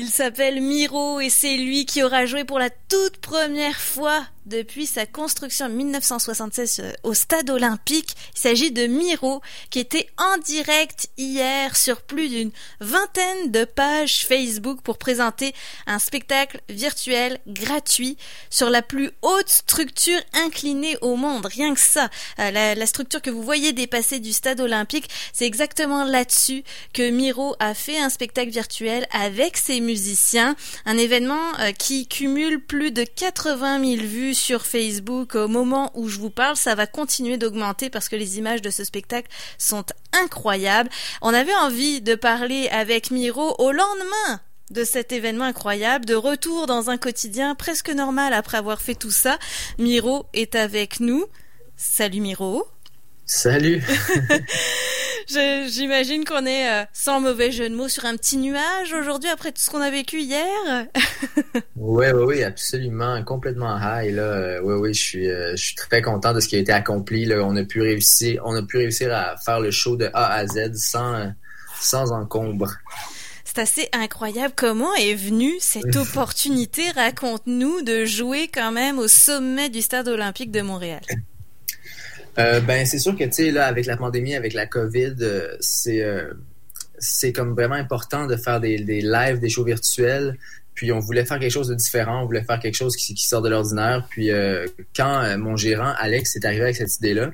Il s'appelle Miro et c'est lui qui aura joué pour la toute première fois depuis sa construction en 1976 euh, au stade olympique. Il s'agit de Miro qui était en direct hier sur plus d'une vingtaine de pages Facebook pour présenter un spectacle virtuel gratuit sur la plus haute structure inclinée au monde. Rien que ça, euh, la, structure que vous voyez dépasser du stade olympique, c'est exactement là-dessus que Miro a fait un spectacle virtuel avec ses musiciens. Un événement euh, qui cumule plus de 80 000 vues sur Facebook au moment où je vous parle. Ça va continuer d'augmenter parce que les images de ce spectacle sont incroyables. On avait envie de parler avec Miro au lendemain de cet événement incroyable, de retour dans un quotidien presque normal après avoir fait tout ça. Miro est avec nous. Salut Miro. Salut. J'imagine qu'on est euh, sans mauvais jeu de mots sur un petit nuage aujourd'hui après tout ce qu'on a vécu hier. oui, oui, oui, absolument, complètement high là. oui, oui, je suis, euh, je suis très content de ce qui a été accompli. Là. On a pu réussir, on a pu réussir à faire le show de A à Z sans, sans encombre. C'est assez incroyable. Comment est venue cette opportunité, raconte-nous, de jouer quand même au sommet du stade olympique de Montréal? Euh, ben c'est sûr que tu sais là avec la pandémie, avec la COVID, euh, c'est euh, c'est comme vraiment important de faire des, des lives, des shows virtuels. Puis on voulait faire quelque chose de différent, on voulait faire quelque chose qui, qui sort de l'ordinaire. Puis quand mon gérant Alex est arrivé avec cette idée-là,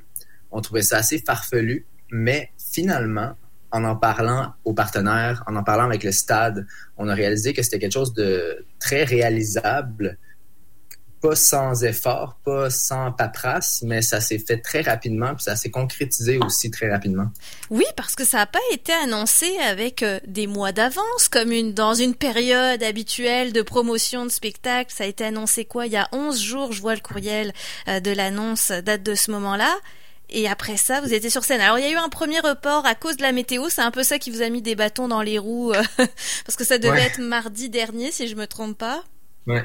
on trouvait ça assez farfelu, mais finalement, en en parlant aux partenaires, en en parlant avec le stade, on a réalisé que c'était quelque chose de très réalisable pas sans effort, pas sans paperasse, mais ça s'est fait très rapidement, puis ça s'est concrétisé aussi très rapidement. Oui, parce que ça n'a pas été annoncé avec euh, des mois d'avance, comme une, dans une période habituelle de promotion de spectacle. Ça a été annoncé quoi? Il y a 11 jours, je vois le courriel euh, de l'annonce date de ce moment-là. Et après ça, vous étiez sur scène. Alors, il y a eu un premier report à cause de la météo. C'est un peu ça qui vous a mis des bâtons dans les roues, euh, parce que ça devait être mardi dernier, si je me trompe pas. Ouais.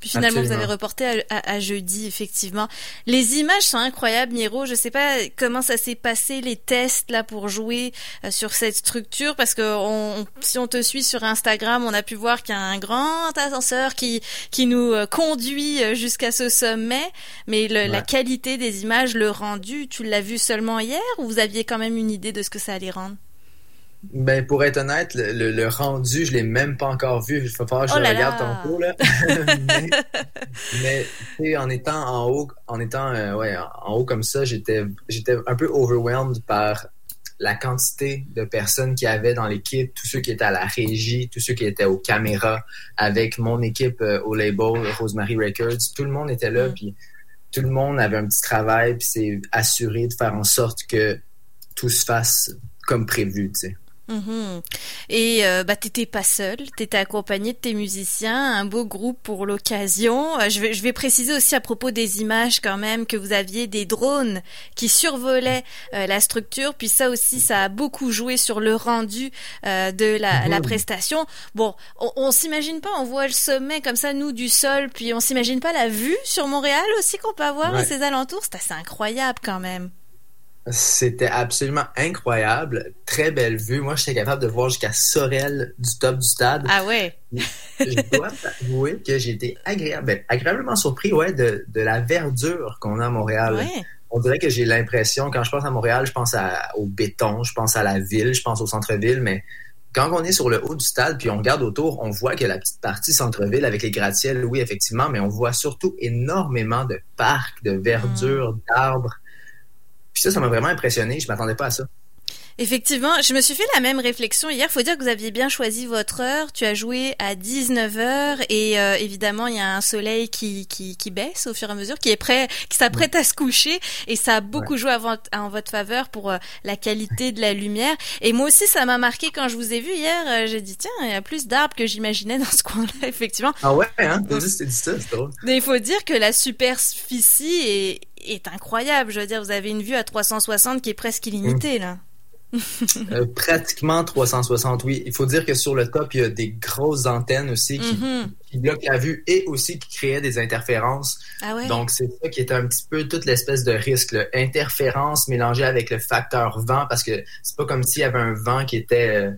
Puis finalement, vous avez reporté à, jeudi, effectivement. Les images sont incroyables, Miro. Je sais pas comment ça s'est passé, les tests là pour jouer euh, sur cette structure, parce que on, si on te suit sur Instagram, on a pu voir qu'il y a un grand ascenseur qui qui nous euh, conduit euh, jusqu'à ce sommet. Mais la qualité des images, le rendu, tu l'as vu seulement hier, ou vous aviez quand même une idée de ce que ça allait rendre? Ben, pour être honnête, le, rendu, je l'ai même pas encore vu. Il faut falloir que je oh regarde tantôt, là. mais, en étant en haut, en étant, euh, ouais, en haut comme ça, j'étais, j'étais un peu overwhelmed par la quantité de personnes qui y avait dans l'équipe, tous ceux qui étaient à la régie, tous ceux qui étaient aux caméras, avec mon équipe euh, au label Rosemary Records. Tout le monde était là, mm. puis tout le monde avait un petit travail, puis c'est assuré de faire en sorte que tout se fasse comme prévu, tu sais. Mhm. Et euh, bah t'étais pas seul, t'étais accompagné de tes musiciens, un beau groupe pour l'occasion. Euh, je, vais, je vais préciser aussi à propos des images quand même que vous aviez des drones qui survolaient euh, la structure, puis ça aussi ça a beaucoup joué sur le rendu euh, de la, la, prestation. Bon, on, on s'imagine pas, on voit le sommet comme ça nous du sol, puis on s'imagine pas la vue sur Montréal aussi qu'on peut avoir à ses alentours. C'est assez incroyable quand même. C'était absolument incroyable. Très belle vue. Moi, j'étais capable de voir jusqu'à Sorel du top du stade. Ah ouais? je dois avouer que j'ai été agréable, ben, agréablement surpris ouais, de, de la verdure qu'on a à Montréal. Ouais. On dirait que j'ai l'impression, quand je pense à Montréal, je pense à, au béton, je pense à la ville, je pense au centre-ville, mais quand on est sur le haut du stade puis on regarde autour, on voit que la petite partie centre-ville avec les gratte-ciels, oui, effectivement, mais on voit surtout énormément de parcs, de verdure, d'arbres. Puis ça, ça m'a vraiment impressionné. Je m'attendais pas à ça. Effectivement, je me suis fait la même réflexion hier. Faut dire que vous aviez bien choisi votre heure. Tu as joué à 19h et euh, évidemment, il y a un soleil qui, qui, qui, baisse au fur et à mesure, qui est prêt, qui s'apprête à se coucher et ça a beaucoup joué en votre faveur pour euh, la qualité de la lumière. Et moi aussi, ça m'a marqué quand je vous ai vu hier. Euh, j'ai dit tiens, il y a plus d'arbres que j'imaginais dans ce coin-là, effectivement. Ah ouais, hein? T'as dit, dit ça, c'est drôle. Mais il faut dire que la superficie est, est incroyable. Je veux dire, vous avez une vue à 360 qui est presque illimitée, là. Euh, pratiquement 360, oui. Il faut dire que sur le top, il y a des grosses antennes aussi qui, mm-hmm. bloquent la vue et aussi qui créaient des interférences. Ah Donc, c'est ça qui est un petit peu toute l'espèce de risque. Là. Interférence mélangée avec le facteur vent, parce que c'est pas comme s'il y avait un vent qui était... Euh,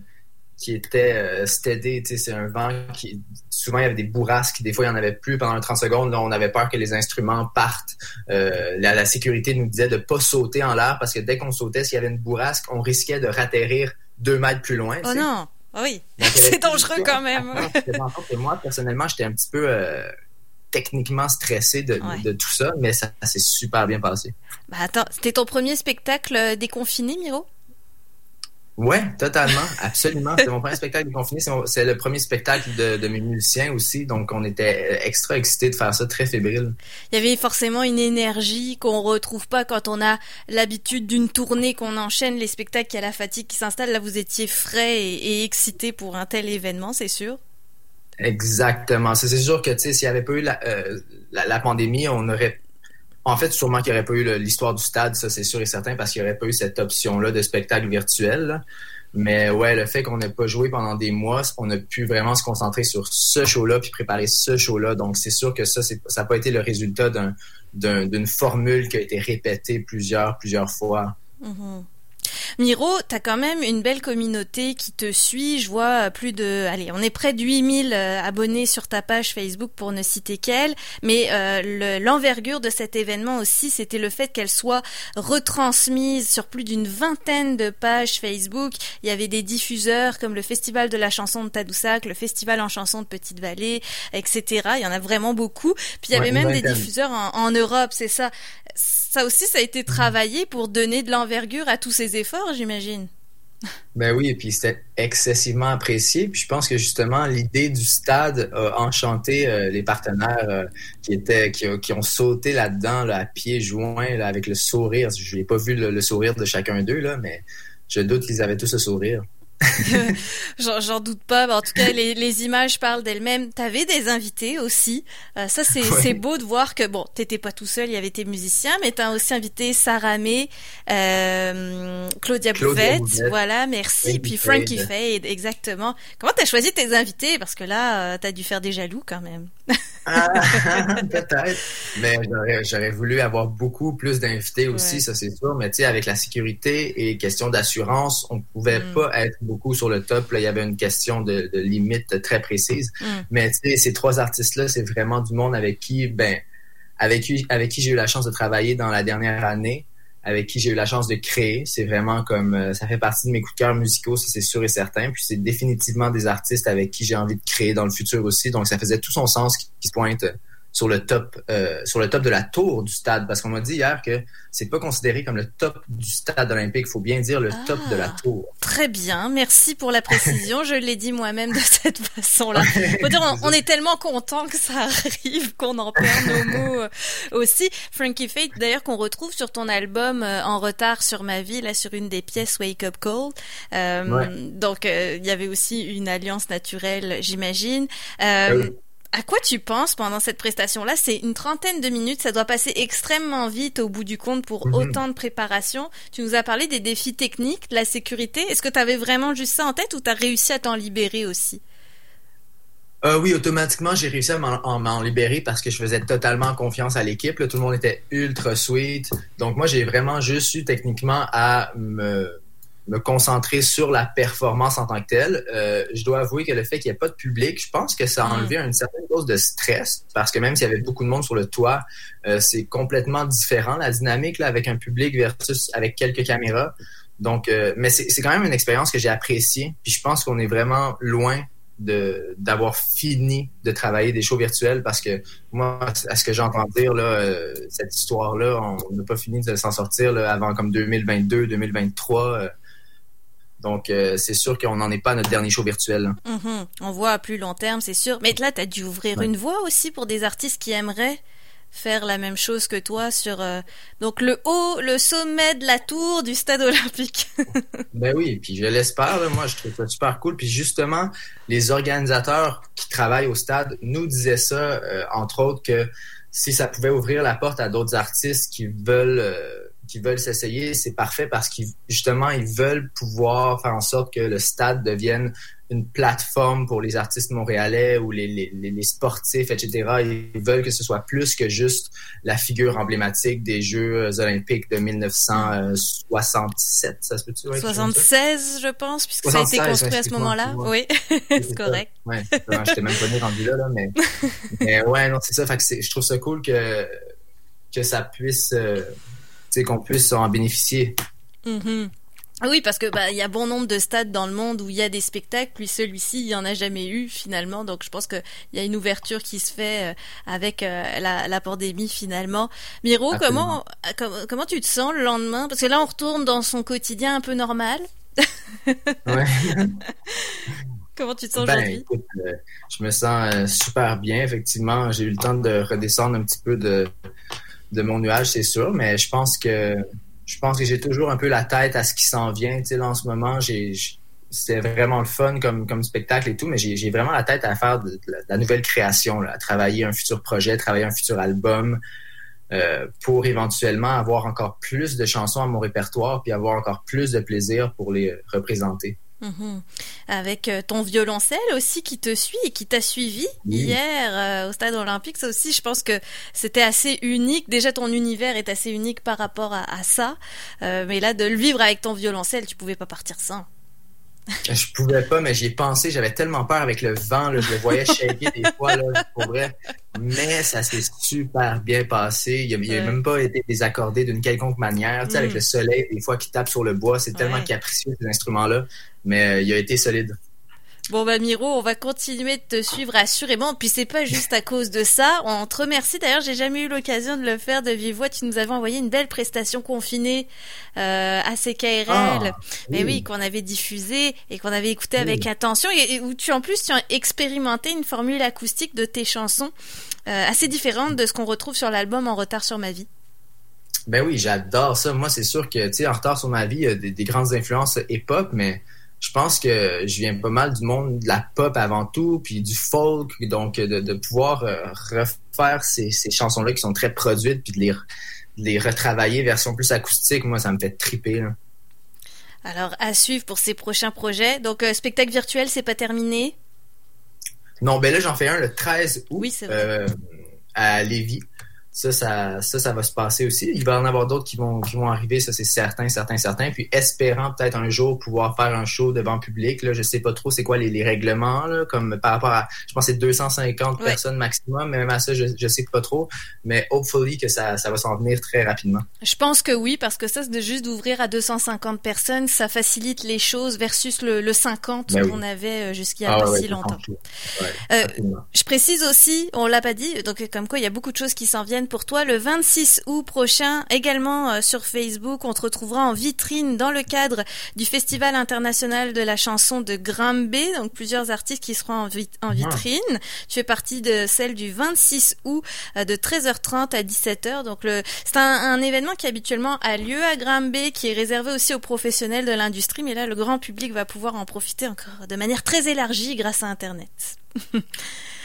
qui était euh, steady. C'est un vent qui. Souvent, il y avait des bourrasques. Des fois, il n'y en avait plus pendant 30 secondes. Là, on avait peur que les instruments partent. Euh, la, sécurité nous disait de ne pas sauter en l'air parce que dès qu'on sautait, s'il y avait une bourrasque, on risquait de ratterrir deux mètres plus loin. Oh non! Ah oui, c'est dangereux quand même. moi, personnellement, j'étais un petit peu euh, techniquement stressé de, tout ça, mais ça, ça s'est super bien passé. Bah attends, c'était ton premier spectacle euh, déconfiné, Miro? Ouais, totalement, absolument. C'est mon premier spectacle de confiné. C'est le premier spectacle de, mes musiciens aussi, donc on était extra excités de faire ça, très fébrile. Il y avait forcément une énergie qu'on retrouve pas quand on a l'habitude d'une tournée, qu'on enchaîne les spectacles, qu'il y a la fatigue qui s'installe. Là, vous étiez frais et, excités pour un tel événement, c'est sûr? Exactement. C'est sûr que, tu sais, s'il n'y avait pas eu euh, la, la pandémie, on aurait en fait, sûrement qu'il n'y aurait pas eu l'histoire du stade, ça c'est sûr et certain, parce qu'il n'y aurait pas eu cette option-là de spectacle virtuel. Mais ouais, le fait qu'on n'ait pas joué pendant des mois, on a pu vraiment se concentrer sur ce show-là puis préparer ce show-là. Donc c'est sûr que ça, ça n'a pas été le résultat d'une formule qui a été répétée plusieurs, plusieurs fois. Mm-hmm. Miro, tu as quand même une belle communauté qui te suit. Je vois plus de... Allez, on est près de 8000 euh, abonnés sur ta page Facebook pour ne citer qu'elle. Mais euh, l'envergure de cet événement aussi, c'était le fait qu'elle soit retransmise sur plus d'une vingtaine de pages Facebook. Il y avait des diffuseurs comme le Festival de la chanson de Tadoussac, le Festival en chanson de Petite-Vallée, etc. Il y en a vraiment beaucoup. Puis il y avait même des diffuseurs en, en Europe, c'est ça ça aussi, ça a été travaillé pour donner de l'envergure à tous ces efforts, j'imagine. Ben oui, et puis c'était excessivement apprécié. Puis je pense que justement, l'idée du stade a enchanté euh, les partenaires euh, qui étaient qui, ont sauté là-dedans à pieds joints avec le sourire. Je n'ai pas vu le, sourire de chacun d'eux, mais je doute qu'ils avaient tous le sourire. J'en doute pas. En tout cas, les, les images parlent d'elles-mêmes. T'avais des invités aussi. Euh, ça, c'est beau de voir que, bon, t'étais pas tout seul, il y avait tes musiciens, mais t'as aussi invité Sarah May, euh, Claudia, Bouvette, voilà, merci. Puis Frankie Fade, exactement. Comment t'as choisi tes invités? Parce que là, euh, t'as dû faire des jaloux quand même. ah, Peut-être. Mais j'aurais voulu avoir beaucoup plus d'invités aussi, ça c'est sûr. Mais tu sais, avec la sécurité et question d'assurance, on pouvait mm. pas être beaucoup sur le top. Là, il y avait une question de, limite très précise. Mm. Mais tu sais, ces trois artistes-là, c'est vraiment du monde avec qui, ben, avec qui, avec qui j'ai eu la chance de travailler dans la dernière année, avec qui j'ai eu la chance de créer. C'est vraiment comme, euh, ça fait partie de mes coups de cœur musicaux, ça c'est sûr et certain. Puis c'est définitivement des artistes avec qui j'ai envie de créer dans le futur aussi. Donc ça faisait tout son sens qui, qui se pointe sur le top euh, sur le top de la tour du stade parce qu'on m'a dit hier que c'est pas considéré comme le top du stade olympique, faut bien dire le top de la ah, tour. Très bien, merci pour la précision, je l'ai dit moi-même de cette façon-là. Faut dire on, est tellement content que ça arrive qu'on en perd nos mots euh, aussi. Frankie Fate d'ailleurs qu'on retrouve sur ton album euh, En retard sur ma vie là sur une des pièces Wake Up Call. Donc il y avait aussi une alliance naturelle, j'imagine. Ah à quoi tu penses pendant cette prestation-là? C'est une trentaine de minutes, ça doit passer extrêmement vite au bout du compte pour mhm. autant de préparation. Tu nous as parlé des défis techniques, de la sécurité. Est-ce que tu avais vraiment juste ça en tête ou tu as réussi à t'en libérer aussi? Euh, oui, automatiquement, j'ai réussi à m'en libérer parce que je faisais totalement confiance à l'équipe. Tout le monde était ultra sweet. Donc moi, j'ai vraiment juste eu techniquement à me me concentrer sur la performance en tant que telle. Euh, je dois avouer que le fait qu'il n'y ait pas de public, je pense que ça a mm. enlevé une certaine dose de stress parce que même s'il y avait beaucoup de monde sur le toit, euh, c'est complètement différent la dynamique là, avec un public versus avec quelques caméras. Donc, euh, mais c'est quand même une expérience que j'ai appréciée. Puis je pense qu'on est vraiment loin de d'avoir fini de travailler des shows virtuels parce que moi, à ce que j'entends dire là, cette histoire-là, on n'a pas fini de s'en sortir là, avant comme 2022, 2023. Donc, euh, c'est sûr qu'on n'en est pas à notre dernier show virtuel. Mm-hmm. On voit à plus long terme, c'est sûr. Mais là, tu as dû ouvrir une voie aussi pour des artistes qui aimeraient faire la même chose que toi sur euh, donc le haut, le sommet de la tour du stade olympique. ben oui, puis je l'espère. Moi, je trouve ça super cool. Puis justement, les organisateurs qui travaillent au stade nous disaient ça, euh, entre autres, que si ça pouvait ouvrir la porte à d'autres artistes qui veulent qui veulent s'essayer, c'est parfait parce qu'ils justement ils veulent pouvoir faire en sorte que le stade devienne une plateforme pour les artistes montréalais ou les, les, les, sportifs, etc. Ils veulent que ce soit plus que juste la figure emblématique des Jeux olympiques de 1967, ça se peut-tu? 76, je pense, puisque ça a été construit à ce moment-là. Oui, c'est correct. Ouais, j'étais même pas né rendu là, là mais, mais ouais, non, c'est ça. Fait que je trouve ça cool que, que ça puisse, euh, qu'on puisse en bénéficier. Mm-hmm. Oui, parce que bah il y a bon nombre de stades dans le monde où il y a des spectacles, puis celui-ci il y en a jamais eu finalement, donc je pense que il y a une ouverture qui se fait euh, avec euh, la, la, pandémie finalement. Miro, comment, comment tu te sens le lendemain? Parce que là on retourne dans son quotidien un peu normal. ouais. comment tu te sens ben, aujourd'hui? euh, Je me sens super bien. Effectivement, j'ai eu le temps de redescendre un petit peu de de mon nuage, c'est sûr, mais je pense que je pense que j'ai toujours un peu la tête à ce qui s'en vient. Tu sais, là, en ce moment, j'ai, c'est vraiment le fun comme, spectacle et tout, mais j'ai vraiment la tête à faire de, la, nouvelle création, à travailler un futur projet, travailler un futur album euh, pour éventuellement avoir encore plus de chansons à mon répertoire puis avoir encore plus de plaisir pour les représenter. Mhm. Avec euh, ton violoncelle aussi qui te suit et qui t'a suivi hier euh, au stade olympique. Ça aussi, je pense que c'était assez unique. Déjà, ton univers est assez unique par rapport à, ça. Euh, mais là, de le vivre avec ton violoncelle, tu pouvais pas partir sans. Je pouvais pas, mais j'y ai pensé. J'avais tellement peur avec le vent. Là, je le voyais shaker des fois, là, pour vrai. Mais ça s'est super bien passé. Il n'a même pas été désaccordé d'une quelconque manière. Tu sais, Avec mm. le soleil, des fois, qui tape sur le bois, c'est tellement capricieux, ces instruments-là. Mais euh, il a été solide. Bon bah Miro, on va continuer de te suivre assurément. Puis c'est pas juste à cause de ça. On te remercie. D'ailleurs, j'ai jamais eu l'occasion de le faire de vive voix. Tu nous avais envoyé une belle prestation confinée euh, à CKRL, ah, mais oui, qu'on avait diffusée et qu'on avait écoutée avec attention et, où tu en plus tu as expérimenté une formule acoustique de tes chansons euh, assez différente de ce qu'on retrouve sur l'album En retard sur ma vie. Ben oui, j'adore ça. Moi, c'est sûr que tu sais, En retard sur ma vie, il y a des, des grandes influences hip-hop, mais je pense que je viens pas mal du monde de la pop avant tout, puis du folk, donc de, pouvoir euh, refaire ces, chansons-là qui sont très produites, puis de les, les retravailler version plus acoustique, moi, ça me fait triper. Alors, à suivre pour ces prochains projets. Donc, euh, spectacle virtuel, c'est pas terminé? Non, ben là, j'en fais un le 13 août oui, euh, à Lévis. Ça, ça, ça, va se passer aussi. Il va y en avoir d'autres qui vont, qui vont arriver, ça c'est certain, certain, certain. Puis espérant peut-être un jour pouvoir faire un show devant public. Là, je sais pas trop c'est quoi les, règlements, là, comme par rapport à, je pense c'est 250 personnes maximum, mais même à ça, je, je sais pas trop. Mais hopefully que ça, ça va s'en venir très rapidement. Je pense que oui, parce que ça, c'est de juste d'ouvrir à 250 personnes, ça facilite les choses versus le, le 50 ben qu'on avait euh, a ah pas si longtemps. Euh, je précise aussi, on l'a pas dit, donc comme quoi il y a beaucoup de choses qui s'en viennent pour toi le 26 août prochain, également euh, sur Facebook. On te retrouvera en vitrine dans le cadre du Festival international de la chanson de Granby. Donc plusieurs artistes qui seront en, en vitrine. Tu fais partie de celle du 26 août euh, de 13h30 à 17h. Donc le, c'est un, événement qui habituellement a lieu à Granby, qui est réservé aussi aux professionnels de l'industrie. Mais là, le grand public va pouvoir en profiter encore de manière très élargie grâce à Internet.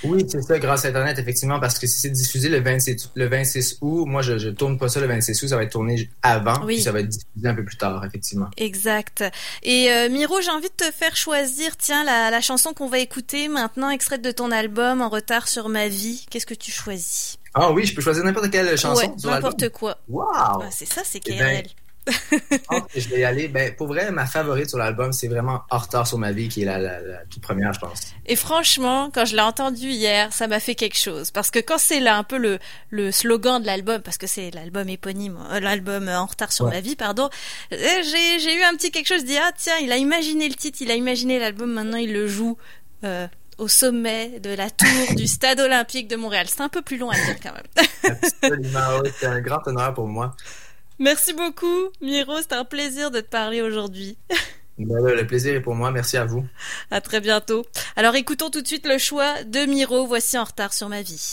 Oui, c'est ça, grâce à Internet, effectivement, parce que si c'est diffusé le 26, le 26 août, moi, je, je tourne pas ça le 26 août, ça va être tourné avant, puis ça va être diffusé un peu plus tard, effectivement. Exact. Et euh, Miro, j'ai envie de te faire choisir, tiens, la, la chanson qu'on va écouter maintenant, extraite de ton album En retard sur ma vie. Qu'est-ce que tu choisis? Ah oui, je peux choisir n'importe quelle chanson ouais, n'importe quoi. Wow! c'est ça, c'est KRL. Je vais y aller. Ben, pour vrai, ma favorite sur l'album, c'est vraiment En retard sur ma vie, qui est la, toute première, je pense. Et franchement, quand je l'ai entendu hier, ça m'a fait quelque chose. Parce que quand c'est là un peu le, le slogan de l'album, parce que c'est l'album éponyme, euh, l'album En retard sur ma vie, pardon, euh, j'ai eu un petit quelque chose, je dis, ah tiens, il a imaginé le titre, il a imaginé l'album, maintenant il le joue. Euh, au sommet de la tour du stade olympique de Montréal. C'est un peu plus long à dire quand même. Absolument, c'est un grand honneur pour moi. Merci beaucoup, Miro. C'était un plaisir de te parler aujourd'hui. Ben le plaisir est pour moi. Merci à vous. À très bientôt. Alors écoutons tout de suite le choix de Miro. Voici en retard sur ma vie.